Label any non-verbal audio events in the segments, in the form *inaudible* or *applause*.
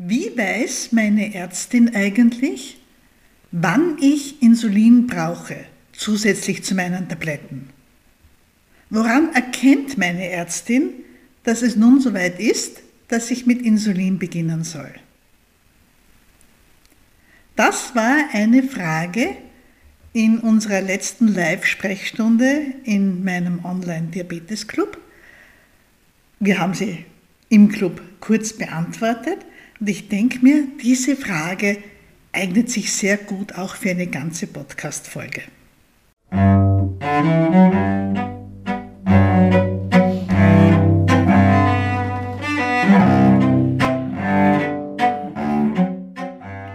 Wie weiß meine Ärztin eigentlich, wann ich Insulin brauche, zusätzlich zu meinen Tabletten? Woran erkennt meine Ärztin, dass es nun soweit ist, dass ich mit Insulin beginnen soll? Das war eine Frage in unserer letzten Live-Sprechstunde in meinem Online-Diabetes-Club. Wir haben sie im Club kurz beantwortet. Und ich denke mir, diese Frage eignet sich sehr gut auch für eine ganze Podcast-Folge.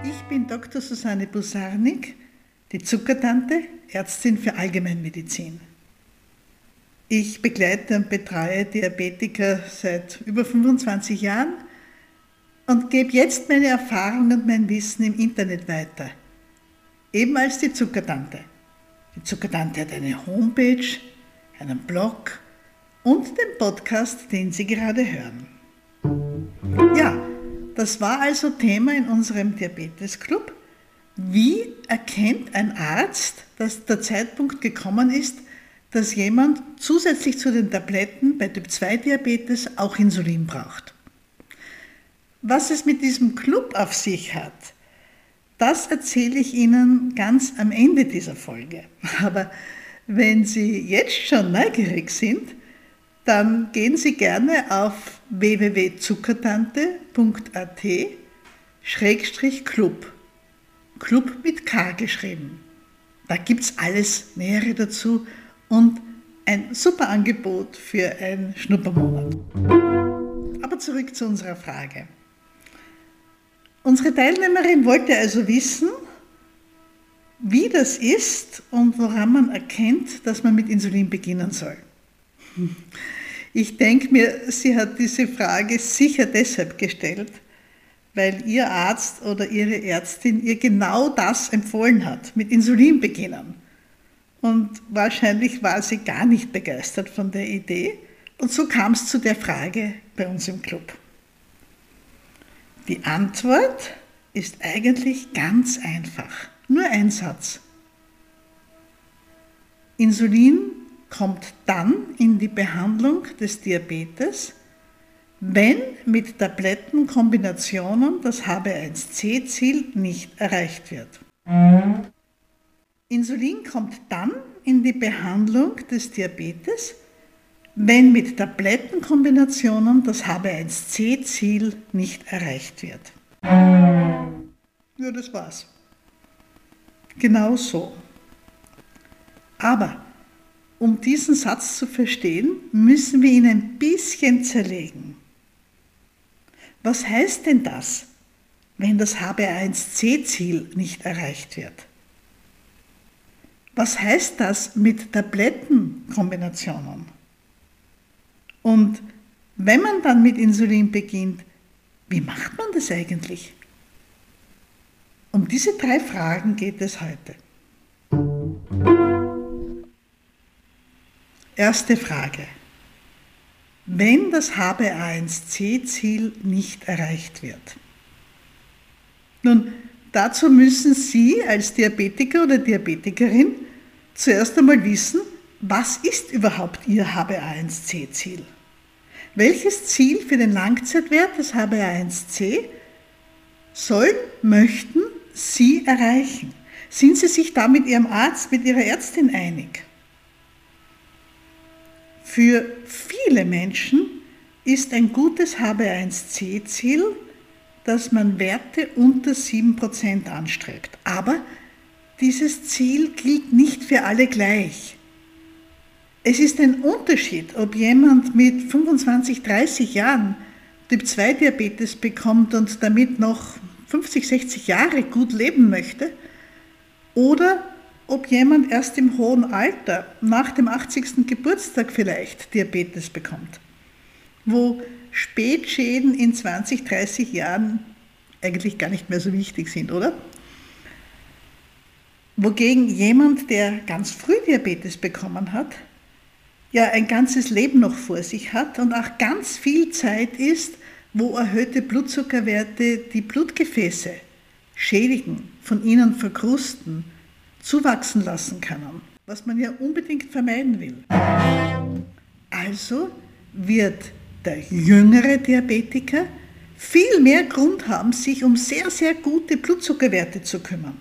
Ich bin Dr. Susanne Busarnik, die Zuckertante, Ärztin für Allgemeinmedizin. Ich begleite und betreue Diabetiker seit über 25 Jahren und gebe jetzt meine Erfahrung und mein Wissen im Internet weiter. Eben als die Zuckertante. Die Zuckertante hat eine Homepage, einen Blog und den Podcast, den Sie gerade hören. Ja, das war also Thema in unserem Diabetes-Club. Wie erkennt ein Arzt, dass der Zeitpunkt gekommen ist, dass jemand zusätzlich zu den Tabletten bei Typ-2-Diabetes auch Insulin braucht? Was es mit diesem Club auf sich hat, das erzähle ich Ihnen ganz am Ende dieser Folge. *laughs* Aber wenn Sie jetzt schon neugierig sind, dann gehen Sie gerne auf www.zuckertante.at Schrägstrich Club. Club mit K geschrieben. Da gibt es alles Nähere dazu und ein super Angebot für einen Schnuppermonat. Aber zurück zu unserer Frage. Unsere Teilnehmerin wollte also wissen, wie das ist und woran man erkennt, dass man mit Insulin beginnen soll. Ich denke mir, sie hat diese Frage sicher deshalb gestellt, weil ihr Arzt oder ihre Ärztin ihr genau das empfohlen hat, mit Insulin beginnen. Und wahrscheinlich war sie gar nicht begeistert von der Idee. Und so kam es zu der Frage bei uns im Club. Die Antwort ist eigentlich ganz einfach. Nur ein Satz. Insulin kommt dann in die Behandlung des Diabetes, wenn mit Tablettenkombinationen das HB1C-Ziel nicht erreicht wird. Insulin kommt dann in die Behandlung des Diabetes, wenn mit Tablettenkombinationen das HB1C-Ziel nicht erreicht wird. Ja, das war's. Genau so. Aber um diesen Satz zu verstehen, müssen wir ihn ein bisschen zerlegen. Was heißt denn das, wenn das HB1C-Ziel nicht erreicht wird? Was heißt das mit Tablettenkombinationen? Und wenn man dann mit Insulin beginnt, wie macht man das eigentlich? Um diese drei Fragen geht es heute. Erste Frage. Wenn das HbA1c-Ziel nicht erreicht wird. Nun, dazu müssen Sie als Diabetiker oder Diabetikerin zuerst einmal wissen, was ist überhaupt Ihr HbA1c-Ziel? Welches Ziel für den Langzeitwert des HbA1c sollen, möchten Sie erreichen? Sind Sie sich da mit Ihrem Arzt, mit Ihrer Ärztin einig? Für viele Menschen ist ein gutes HbA1c-Ziel, dass man Werte unter 7% anstrebt. Aber dieses Ziel gilt nicht für alle gleich. Es ist ein Unterschied, ob jemand mit 25, 30 Jahren Typ-2-Diabetes bekommt und damit noch 50, 60 Jahre gut leben möchte, oder ob jemand erst im hohen Alter, nach dem 80. Geburtstag vielleicht, Diabetes bekommt, wo Spätschäden in 20, 30 Jahren eigentlich gar nicht mehr so wichtig sind, oder? Wogegen jemand, der ganz früh Diabetes bekommen hat, ja ein ganzes Leben noch vor sich hat und auch ganz viel Zeit ist, wo erhöhte Blutzuckerwerte die Blutgefäße schädigen, von ihnen verkrusten, zuwachsen lassen können, was man ja unbedingt vermeiden will. Also wird der jüngere Diabetiker viel mehr Grund haben, sich um sehr, sehr gute Blutzuckerwerte zu kümmern,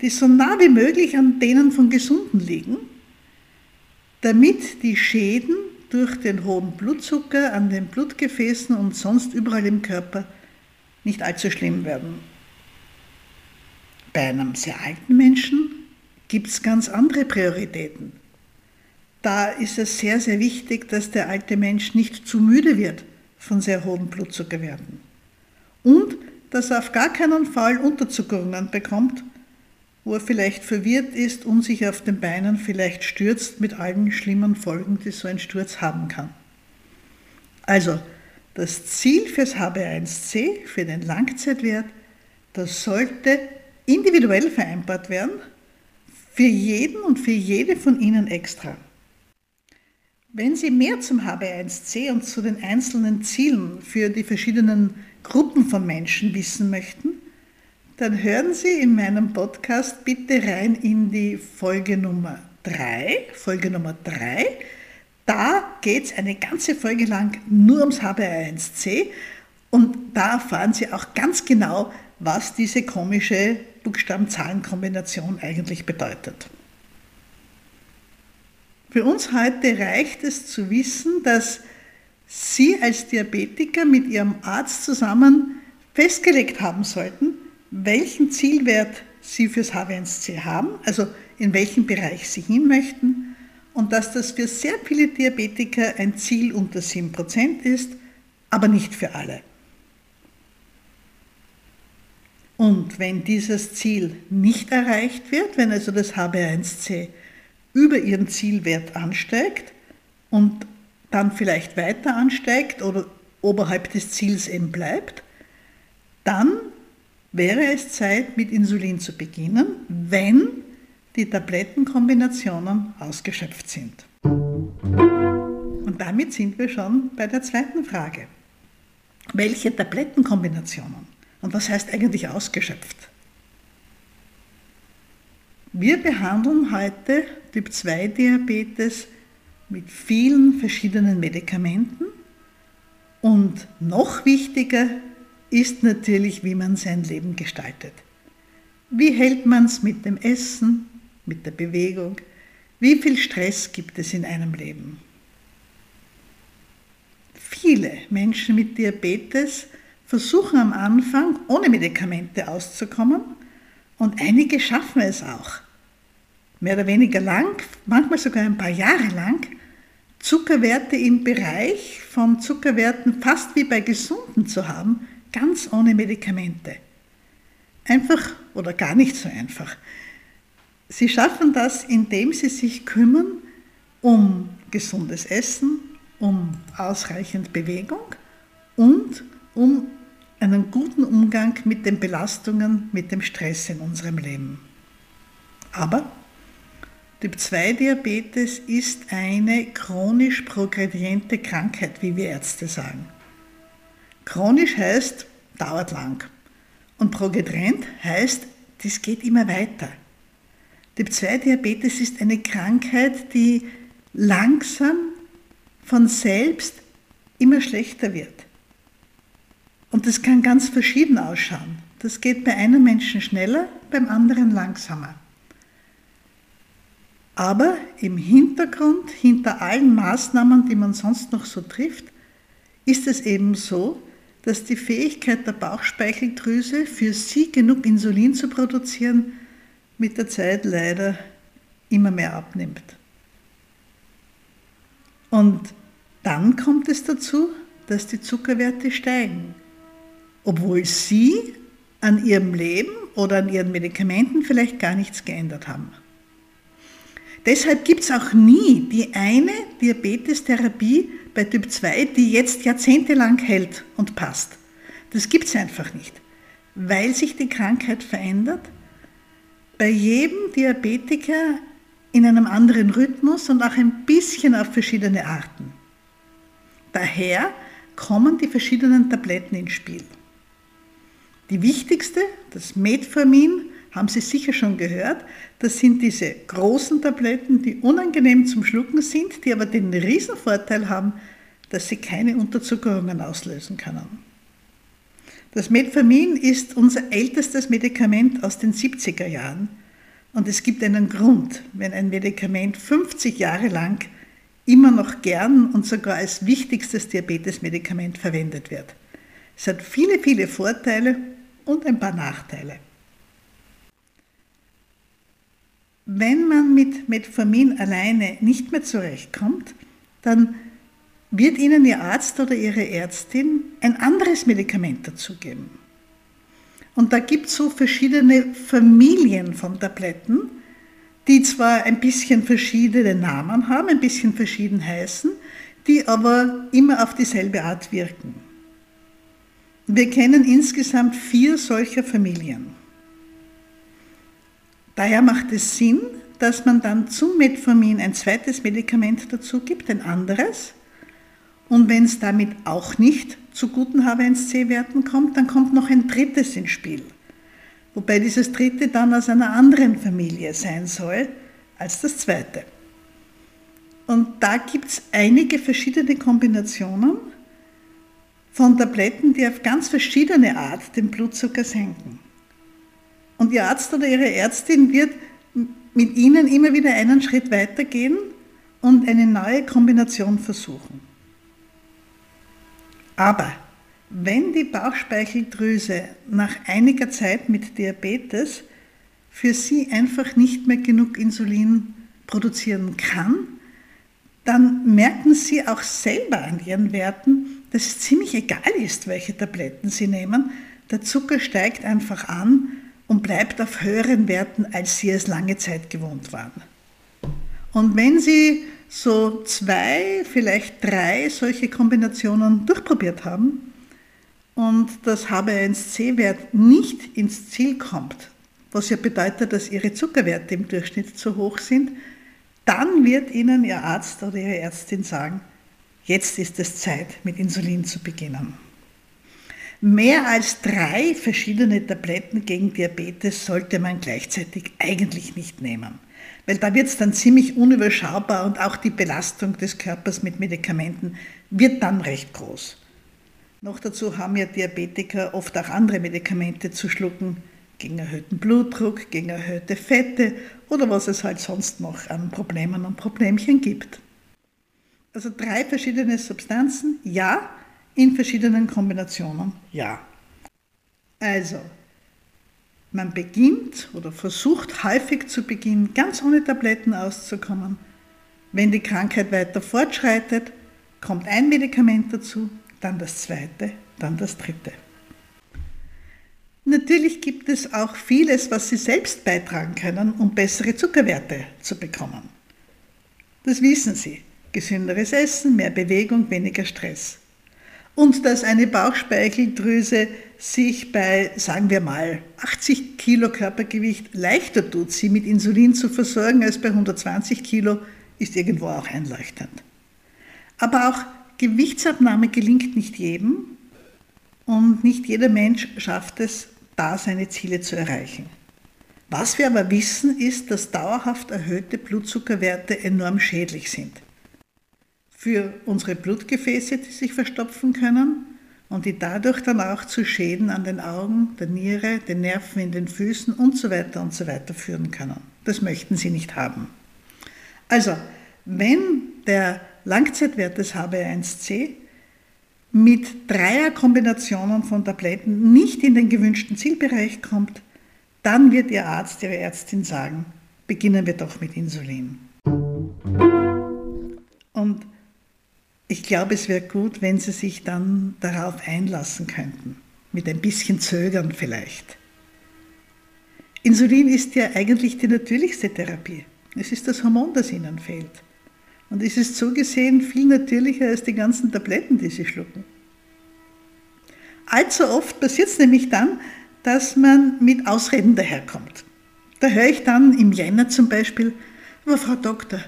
die so nah wie möglich an denen von Gesunden liegen, damit die Schäden durch den hohen Blutzucker an den Blutgefäßen und sonst überall im Körper nicht allzu schlimm werden. Bei einem sehr alten Menschen gibt es ganz andere Prioritäten. Da ist es sehr, sehr wichtig, dass der alte Mensch nicht zu müde wird von sehr hohen Blutzuckerwerten. Und dass er auf gar keinen Fall Unterzuckerungen bekommt, wo er vielleicht verwirrt ist, unsicher auf den Beinen, vielleicht stürzt mit allen schlimmen Folgen, die so ein Sturz haben kann. Also, das Ziel fürs HB1C, für den Langzeitwert, das sollte individuell vereinbart werden, für jeden und für jede von Ihnen extra. Wenn Sie mehr zum HB1C und zu den einzelnen Zielen für die verschiedenen Gruppen von Menschen wissen möchten, dann hören Sie in meinem Podcast bitte rein in die Folge Nummer 3. Folge Nummer 3. Da geht es eine ganze Folge lang nur ums HB1C und da erfahren Sie auch ganz genau, was diese komische Buchstaben-Zahlen-Kombination eigentlich bedeutet. Für uns heute reicht es zu wissen, dass Sie als Diabetiker mit Ihrem Arzt zusammen festgelegt haben sollten, welchen Zielwert Sie fürs H1C haben, also in welchem Bereich Sie hin möchten und dass das für sehr viele Diabetiker ein Ziel unter 7% ist, aber nicht für alle. Und wenn dieses Ziel nicht erreicht wird, wenn also das HB1C über ihren Zielwert ansteigt und dann vielleicht weiter ansteigt oder oberhalb des Ziels eben bleibt, dann wäre es Zeit, mit Insulin zu beginnen, wenn die Tablettenkombinationen ausgeschöpft sind. Und damit sind wir schon bei der zweiten Frage. Welche Tablettenkombinationen? Und was heißt eigentlich ausgeschöpft? Wir behandeln heute Typ-2-Diabetes mit vielen verschiedenen Medikamenten und noch wichtiger ist natürlich, wie man sein Leben gestaltet. Wie hält man es mit dem Essen, mit der Bewegung? Wie viel Stress gibt es in einem Leben? Viele Menschen mit Diabetes versuchen am Anfang ohne Medikamente auszukommen und einige schaffen es auch. Mehr oder weniger lang, manchmal sogar ein paar Jahre lang, Zuckerwerte im Bereich von Zuckerwerten fast wie bei Gesunden zu haben, ganz ohne Medikamente. Einfach oder gar nicht so einfach. Sie schaffen das, indem sie sich kümmern um gesundes Essen, um ausreichend Bewegung und um einen guten Umgang mit den Belastungen, mit dem Stress in unserem Leben. Aber Typ-2-Diabetes ist eine chronisch progrediente Krankheit, wie wir Ärzte sagen. Chronisch heißt, dauert lang. Und progredient heißt, das geht immer weiter. Typ-2-Diabetes ist eine Krankheit, die langsam von selbst immer schlechter wird. Und das kann ganz verschieden ausschauen. Das geht bei einem Menschen schneller, beim anderen langsamer. Aber im Hintergrund, hinter allen Maßnahmen, die man sonst noch so trifft, ist es eben so, dass die Fähigkeit der Bauchspeicheldrüse für sie genug Insulin zu produzieren mit der Zeit leider immer mehr abnimmt. Und dann kommt es dazu, dass die Zuckerwerte steigen obwohl sie an ihrem Leben oder an ihren Medikamenten vielleicht gar nichts geändert haben. Deshalb gibt es auch nie die eine Diabetestherapie bei Typ 2, die jetzt jahrzehntelang hält und passt. Das gibt es einfach nicht, weil sich die Krankheit verändert. Bei jedem Diabetiker in einem anderen Rhythmus und auch ein bisschen auf verschiedene Arten. Daher kommen die verschiedenen Tabletten ins Spiel. Die wichtigste, das Metformin, haben Sie sicher schon gehört, das sind diese großen Tabletten, die unangenehm zum Schlucken sind, die aber den Riesenvorteil haben, dass sie keine Unterzuckerungen auslösen können. Das Metformin ist unser ältestes Medikament aus den 70er Jahren und es gibt einen Grund, wenn ein Medikament 50 Jahre lang immer noch gern und sogar als wichtigstes Diabetesmedikament verwendet wird. Es hat viele, viele Vorteile und ein paar Nachteile. Wenn man mit Metformin alleine nicht mehr zurechtkommt, dann wird Ihnen Ihr Arzt oder Ihre Ärztin ein anderes Medikament dazugeben. Und da gibt es so verschiedene Familien von Tabletten, die zwar ein bisschen verschiedene Namen haben, ein bisschen verschieden heißen, die aber immer auf dieselbe Art wirken. Wir kennen insgesamt vier solcher Familien. Daher macht es Sinn, dass man dann zum Metformin ein zweites Medikament dazu gibt, ein anderes. Und wenn es damit auch nicht zu guten H1C-Werten kommt, dann kommt noch ein drittes ins Spiel wobei dieses dritte dann aus einer anderen Familie sein soll als das zweite. Und da gibt es einige verschiedene Kombinationen von Tabletten, die auf ganz verschiedene Art den Blutzucker senken. Und Ihr Arzt oder Ihre Ärztin wird mit Ihnen immer wieder einen Schritt weitergehen und eine neue Kombination versuchen. Aber wenn die Bauchspeicheldrüse nach einiger Zeit mit Diabetes für sie einfach nicht mehr genug Insulin produzieren kann, dann merken sie auch selber an ihren Werten, dass es ziemlich egal ist, welche Tabletten sie nehmen. Der Zucker steigt einfach an und bleibt auf höheren Werten, als sie es lange Zeit gewohnt waren. Und wenn Sie so zwei, vielleicht drei solche Kombinationen durchprobiert haben, und das HbA1c-Wert nicht ins Ziel kommt, was ja bedeutet, dass ihre Zuckerwerte im Durchschnitt zu hoch sind, dann wird Ihnen Ihr Arzt oder Ihre Ärztin sagen, jetzt ist es Zeit, mit Insulin zu beginnen. Mehr als drei verschiedene Tabletten gegen Diabetes sollte man gleichzeitig eigentlich nicht nehmen, weil da wird es dann ziemlich unüberschaubar und auch die Belastung des Körpers mit Medikamenten wird dann recht groß. Noch dazu haben ja Diabetiker oft auch andere Medikamente zu schlucken, gegen erhöhten Blutdruck, gegen erhöhte Fette oder was es halt sonst noch an Problemen und Problemchen gibt. Also drei verschiedene Substanzen, ja, in verschiedenen Kombinationen, ja. Also, man beginnt oder versucht häufig zu Beginn ganz ohne Tabletten auszukommen. Wenn die Krankheit weiter fortschreitet, kommt ein Medikament dazu, dann das zweite, dann das dritte. Natürlich gibt es auch vieles, was Sie selbst beitragen können, um bessere Zuckerwerte zu bekommen. Das wissen Sie. Gesünderes Essen, mehr Bewegung, weniger Stress. Und dass eine Bauchspeicheldrüse sich bei, sagen wir mal, 80 Kilo Körpergewicht leichter tut, sie mit Insulin zu versorgen als bei 120 Kilo, ist irgendwo auch einleuchtend. Aber auch Gewichtsabnahme gelingt nicht jedem und nicht jeder Mensch schafft es, da seine Ziele zu erreichen. Was wir aber wissen, ist, dass dauerhaft erhöhte Blutzuckerwerte enorm schädlich sind. Für unsere Blutgefäße, die sich verstopfen können und die dadurch dann auch zu Schäden an den Augen, der Niere, den Nerven in den Füßen und so weiter und so weiter führen können. Das möchten Sie nicht haben. Also, wenn der Langzeitwert des HbA1c mit Dreierkombinationen von Tabletten nicht in den gewünschten Zielbereich kommt, dann wird Ihr Arzt, Ihre Ärztin sagen, beginnen wir doch mit Insulin. Glaube, es wäre gut, wenn Sie sich dann darauf einlassen könnten, mit ein bisschen Zögern vielleicht. Insulin ist ja eigentlich die natürlichste Therapie. Es ist das Hormon, das Ihnen fehlt. Und es ist so gesehen viel natürlicher als die ganzen Tabletten, die sie schlucken. Allzu oft passiert es nämlich dann, dass man mit Ausreden daherkommt. Da höre ich dann im Jänner zum Beispiel, aber Frau Doktor,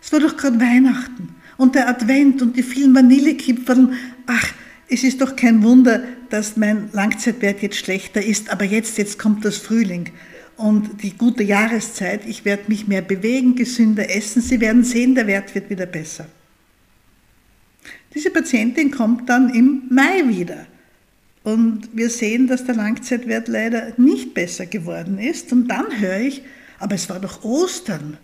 es war doch gerade Weihnachten und der Advent und die vielen Vanillekipferl. Ach, es ist doch kein Wunder, dass mein Langzeitwert jetzt schlechter ist, aber jetzt, jetzt kommt das Frühling und die gute Jahreszeit. Ich werde mich mehr bewegen, gesünder essen. Sie werden sehen, der Wert wird wieder besser. Diese Patientin kommt dann im Mai wieder. Und wir sehen, dass der Langzeitwert leider nicht besser geworden ist. Und dann höre ich, aber es war doch Ostern.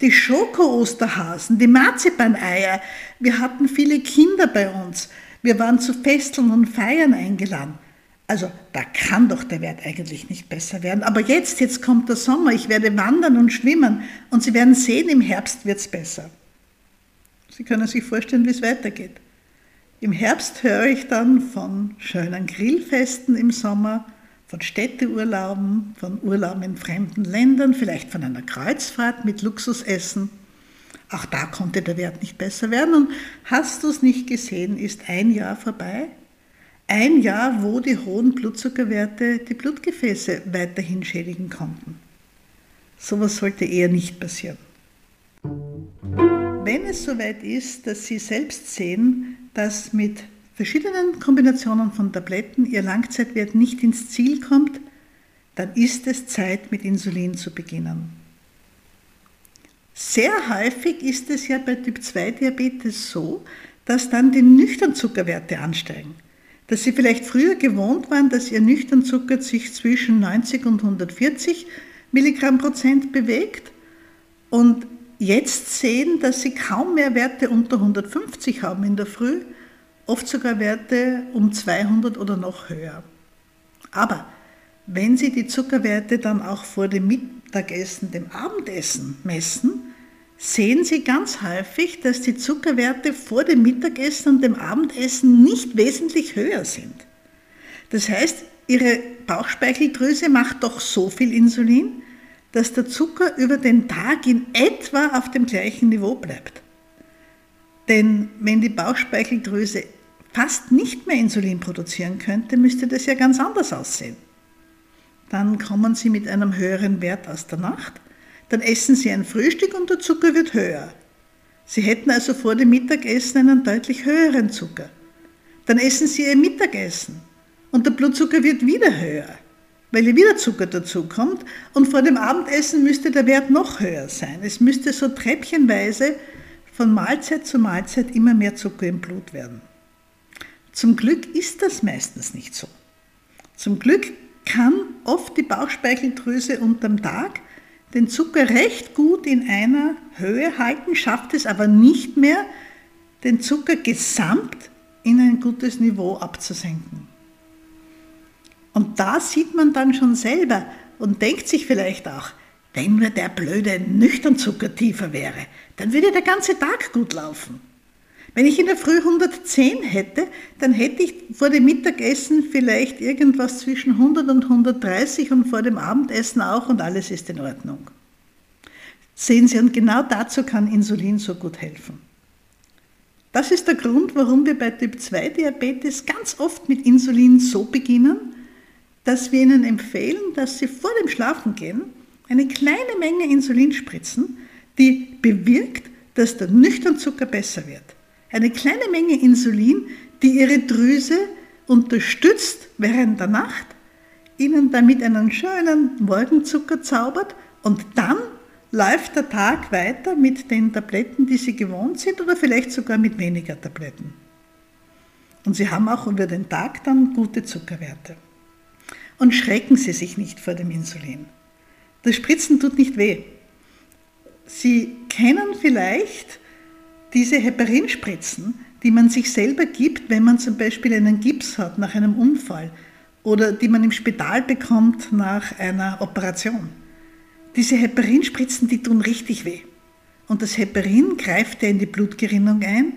Die Schoko-Osterhasen, die Marzipaneier. Wir hatten viele Kinder bei uns. Wir waren zu Festeln und Feiern eingeladen. Also da kann doch der Wert eigentlich nicht besser werden. Aber jetzt, jetzt kommt der Sommer, ich werde wandern und schwimmen und Sie werden sehen, im Herbst wird es besser. Sie können sich vorstellen, wie es weitergeht. Im Herbst höre ich dann von schönen Grillfesten im Sommer, von Städteurlauben, von Urlauben in fremden Ländern, vielleicht von einer Kreuzfahrt mit Luxusessen. Auch da konnte der Wert nicht besser werden. Und hast du es nicht gesehen, ist ein Jahr vorbei. Ein Jahr, wo die hohen Blutzuckerwerte die Blutgefäße weiterhin schädigen konnten. Sowas sollte eher nicht passieren. Wenn es soweit ist, dass Sie selbst sehen, dass mit verschiedenen Kombinationen von Tabletten Ihr Langzeitwert nicht ins Ziel kommt, dann ist es Zeit, mit Insulin zu beginnen. Sehr häufig ist es ja bei Typ-2-Diabetes so, dass dann die Nüchternzuckerwerte ansteigen. Dass Sie vielleicht früher gewohnt waren, dass Ihr Nüchternzucker sich zwischen 90 und 140 Milligramm Prozent bewegt und jetzt sehen, dass sie kaum mehr Werte unter 150 haben in der Früh, oft sogar Werte um 200 oder noch höher. Aber wenn Sie die Zuckerwerte dann auch vor dem Mittagessen, dem Abendessen messen, sehen Sie ganz häufig, dass die Zuckerwerte vor dem Mittagessen und dem Abendessen nicht wesentlich höher sind. Das heißt, Ihre Bauchspeicheldrüse macht doch so viel Insulin, dass der Zucker über den Tag in etwa auf dem gleichen Niveau bleibt. Denn wenn die Bauchspeicheldrüse fast nicht mehr Insulin produzieren könnte, müsste das ja ganz anders aussehen. Dann kommen Sie mit einem höheren Wert aus der Nacht, dann essen Sie ein Frühstück und der Zucker wird höher. Sie hätten also vor dem Mittagessen einen deutlich höheren Zucker. Dann essen Sie Ihr Mittagessen und der Blutzucker wird wieder höher weil hier wieder Zucker dazukommt und vor dem Abendessen müsste der Wert noch höher sein. Es müsste so treppchenweise von Mahlzeit zu Mahlzeit immer mehr Zucker im Blut werden. Zum Glück ist das meistens nicht so. Zum Glück kann oft die Bauchspeicheldrüse unterm Tag den Zucker recht gut in einer Höhe halten, schafft es aber nicht mehr, den Zucker gesamt in ein gutes Niveau abzusenken. Und da sieht man dann schon selber und denkt sich vielleicht auch, wenn nur der blöde Nüchternzucker tiefer wäre, dann würde der ganze Tag gut laufen. Wenn ich in der Früh 110 hätte, dann hätte ich vor dem Mittagessen vielleicht irgendwas zwischen 100 und 130 und vor dem Abendessen auch und alles ist in Ordnung. Sehen Sie, und genau dazu kann Insulin so gut helfen. Das ist der Grund, warum wir bei Typ-2-Diabetes ganz oft mit Insulin so beginnen, dass wir Ihnen empfehlen, dass Sie vor dem Schlafengehen eine kleine Menge Insulin spritzen, die bewirkt, dass der Nüchternzucker besser wird. Eine kleine Menge Insulin, die Ihre Drüse unterstützt während der Nacht, Ihnen damit einen schönen Morgenzucker zaubert und dann läuft der Tag weiter mit den Tabletten, die Sie gewohnt sind oder vielleicht sogar mit weniger Tabletten. Und Sie haben auch über den Tag dann gute Zuckerwerte und schrecken Sie sich nicht vor dem Insulin. Das Spritzen tut nicht weh. Sie kennen vielleicht diese Heparinspritzen, die man sich selber gibt, wenn man zum Beispiel einen Gips hat nach einem Unfall oder die man im Spital bekommt nach einer Operation. Diese Heparinspritzen, die tun richtig weh. Und das Heparin greift ja in die Blutgerinnung ein.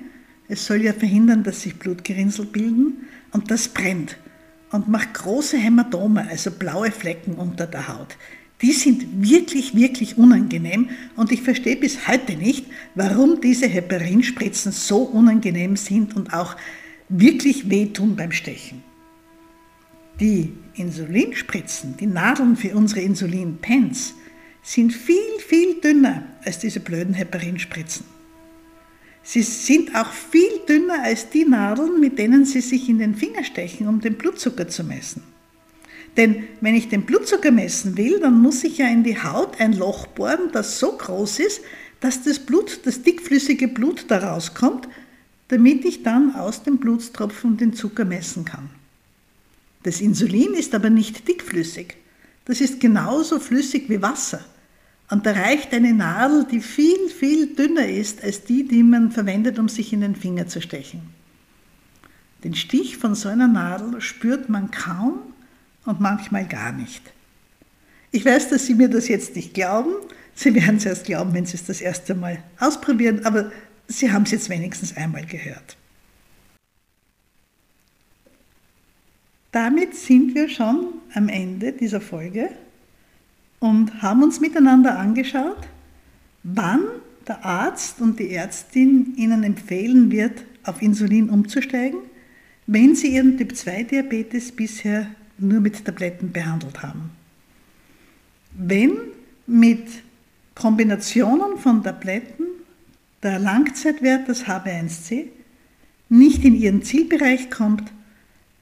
Es soll ja verhindern, dass sich Blutgerinnsel bilden und das brennt und macht große Hämatome, also blaue Flecken unter der Haut. Die sind wirklich, wirklich unangenehm und ich verstehe bis heute nicht, warum diese Heparinspritzen so unangenehm sind und auch wirklich wehtun beim Stechen. Die Insulinspritzen, die Nadeln für unsere Insulinpens, sind viel, viel dünner als diese blöden Heparinspritzen. Sie sind auch viel dünner als die Nadeln, mit denen Sie sich in den Finger stechen, um den Blutzucker zu messen. Denn wenn ich den Blutzucker messen will, dann muss ich ja in die Haut ein Loch bohren, das so groß ist, dass das Blut, das dickflüssige Blut da rauskommt, damit ich dann aus dem Blutstropfen den Zucker messen kann. Das Insulin ist aber nicht dickflüssig. Das ist genauso flüssig wie Wasser. Und da reicht eine Nadel, die viel, viel dünner ist als die, die man verwendet, um sich in den Finger zu stechen. Den Stich von so einer Nadel spürt man kaum und manchmal gar nicht. Ich weiß, dass Sie mir das jetzt nicht glauben. Sie werden es erst glauben, wenn Sie es das erste Mal ausprobieren, aber Sie haben es jetzt wenigstens einmal gehört. Damit sind wir schon am Ende dieser Folge und haben uns miteinander angeschaut, wann der Arzt und die Ärztin Ihnen empfehlen wird, auf Insulin umzusteigen, wenn Sie Ihren Typ-2-Diabetes bisher nur mit Tabletten behandelt haben. Wenn mit Kombinationen von Tabletten der Langzeitwert des HB1C nicht in Ihren Zielbereich kommt,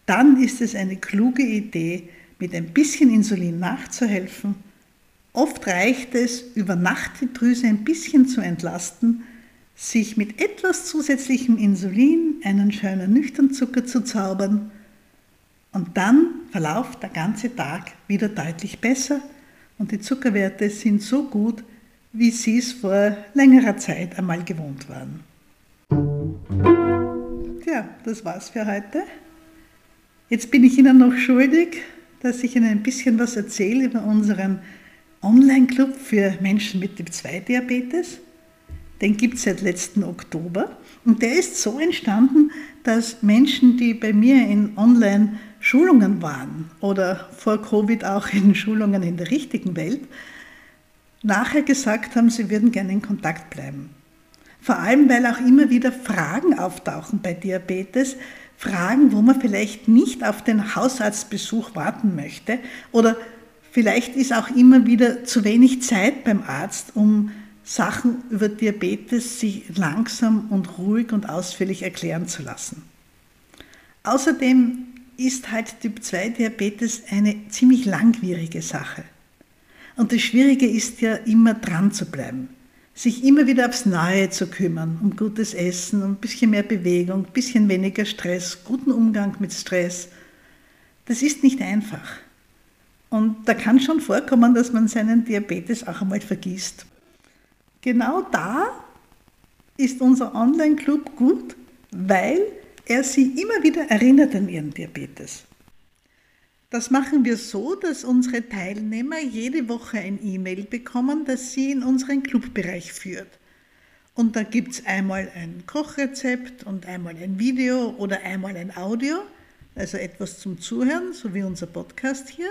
dann ist es eine kluge Idee, mit ein bisschen Insulin nachzuhelfen Oft reicht es, über Nacht die Drüse ein bisschen zu entlasten, sich mit etwas zusätzlichem Insulin einen schönen Nüchternzucker zu zaubern und dann verläuft der ganze Tag wieder deutlich besser und die Zuckerwerte sind so gut, wie Sie es vor längerer Zeit einmal gewohnt waren. Tja, das war's für heute. Jetzt bin ich Ihnen noch schuldig, dass ich Ihnen ein bisschen was erzähle über unseren Online-Club für Menschen mit Typ-2-Diabetes. Den gibt es seit letzten Oktober. Und der ist so entstanden, dass Menschen, die bei mir in Online-Schulungen waren oder vor Covid auch in Schulungen in der richtigen Welt, nachher gesagt haben, sie würden gerne in Kontakt bleiben. Vor allem, weil auch immer wieder Fragen auftauchen bei Diabetes, Fragen, wo man vielleicht nicht auf den Hausarztbesuch warten möchte oder Vielleicht ist auch immer wieder zu wenig Zeit beim Arzt, um Sachen über Diabetes sich langsam und ruhig und ausführlich erklären zu lassen. Außerdem ist halt Typ-2-Diabetes eine ziemlich langwierige Sache. Und das Schwierige ist ja immer dran zu bleiben, sich immer wieder aufs Neue zu kümmern, um gutes Essen, um ein bisschen mehr Bewegung, ein bisschen weniger Stress, guten Umgang mit Stress. Das ist nicht einfach. Und da kann schon vorkommen, dass man seinen Diabetes auch einmal vergisst. Genau da ist unser Online-Club gut, weil er Sie immer wieder erinnert an Ihren Diabetes. Das machen wir so, dass unsere Teilnehmer jede Woche ein E-Mail bekommen, das sie in unseren Clubbereich führt. Und da gibt es einmal ein Kochrezept und einmal ein Video oder einmal ein Audio, also etwas zum Zuhören, so wie unser Podcast hier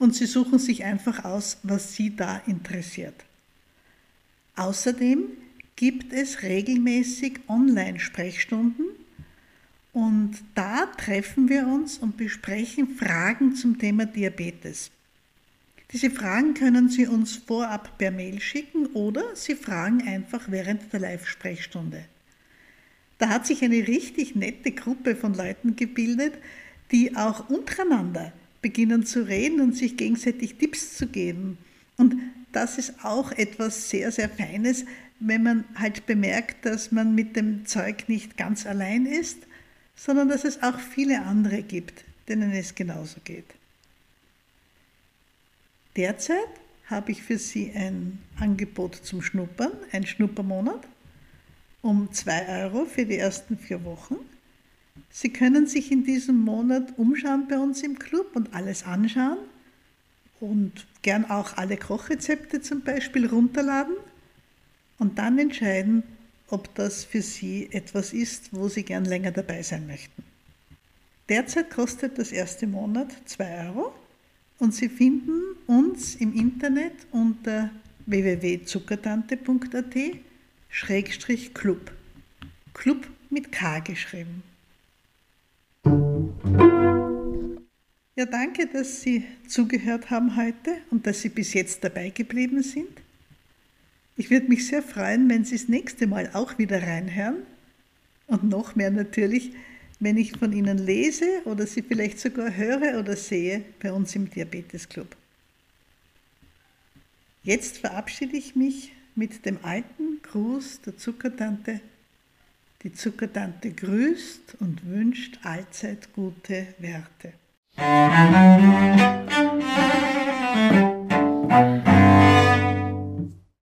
und Sie suchen sich einfach aus, was Sie da interessiert. Außerdem gibt es regelmäßig Online-Sprechstunden und da treffen wir uns und besprechen Fragen zum Thema Diabetes. Diese Fragen können Sie uns vorab per Mail schicken oder Sie fragen einfach während der Live-Sprechstunde. Da hat sich eine richtig nette Gruppe von Leuten gebildet, die auch untereinander beginnen zu reden und sich gegenseitig Tipps zu geben. Und das ist auch etwas sehr, sehr Feines, wenn man halt bemerkt, dass man mit dem Zeug nicht ganz allein ist, sondern dass es auch viele andere gibt, denen es genauso geht. Derzeit habe ich für Sie ein Angebot zum Schnuppern, ein Schnuppermonat, um 2 Euro für die ersten vier Wochen. Sie können sich in diesem Monat umschauen bei uns im Club und alles anschauen und gern auch alle Kochrezepte zum Beispiel runterladen und dann entscheiden, ob das für Sie etwas ist, wo Sie gern länger dabei sein möchten. Derzeit kostet das erste Monat 2 Euro und Sie finden uns im Internet unter www.zuckertante.at-club. Club mit K geschrieben. Ja, danke, dass Sie zugehört haben heute und dass Sie bis jetzt dabei geblieben sind. Ich würde mich sehr freuen, wenn Sie das nächste Mal auch wieder reinhören. Und noch mehr natürlich, wenn ich von Ihnen lese oder Sie vielleicht sogar höre oder sehe bei uns im Diabetesclub. Jetzt verabschiede ich mich mit dem alten Gruß der Zuckertante. Die Zuckertante grüßt und wünscht allzeit gute Werte.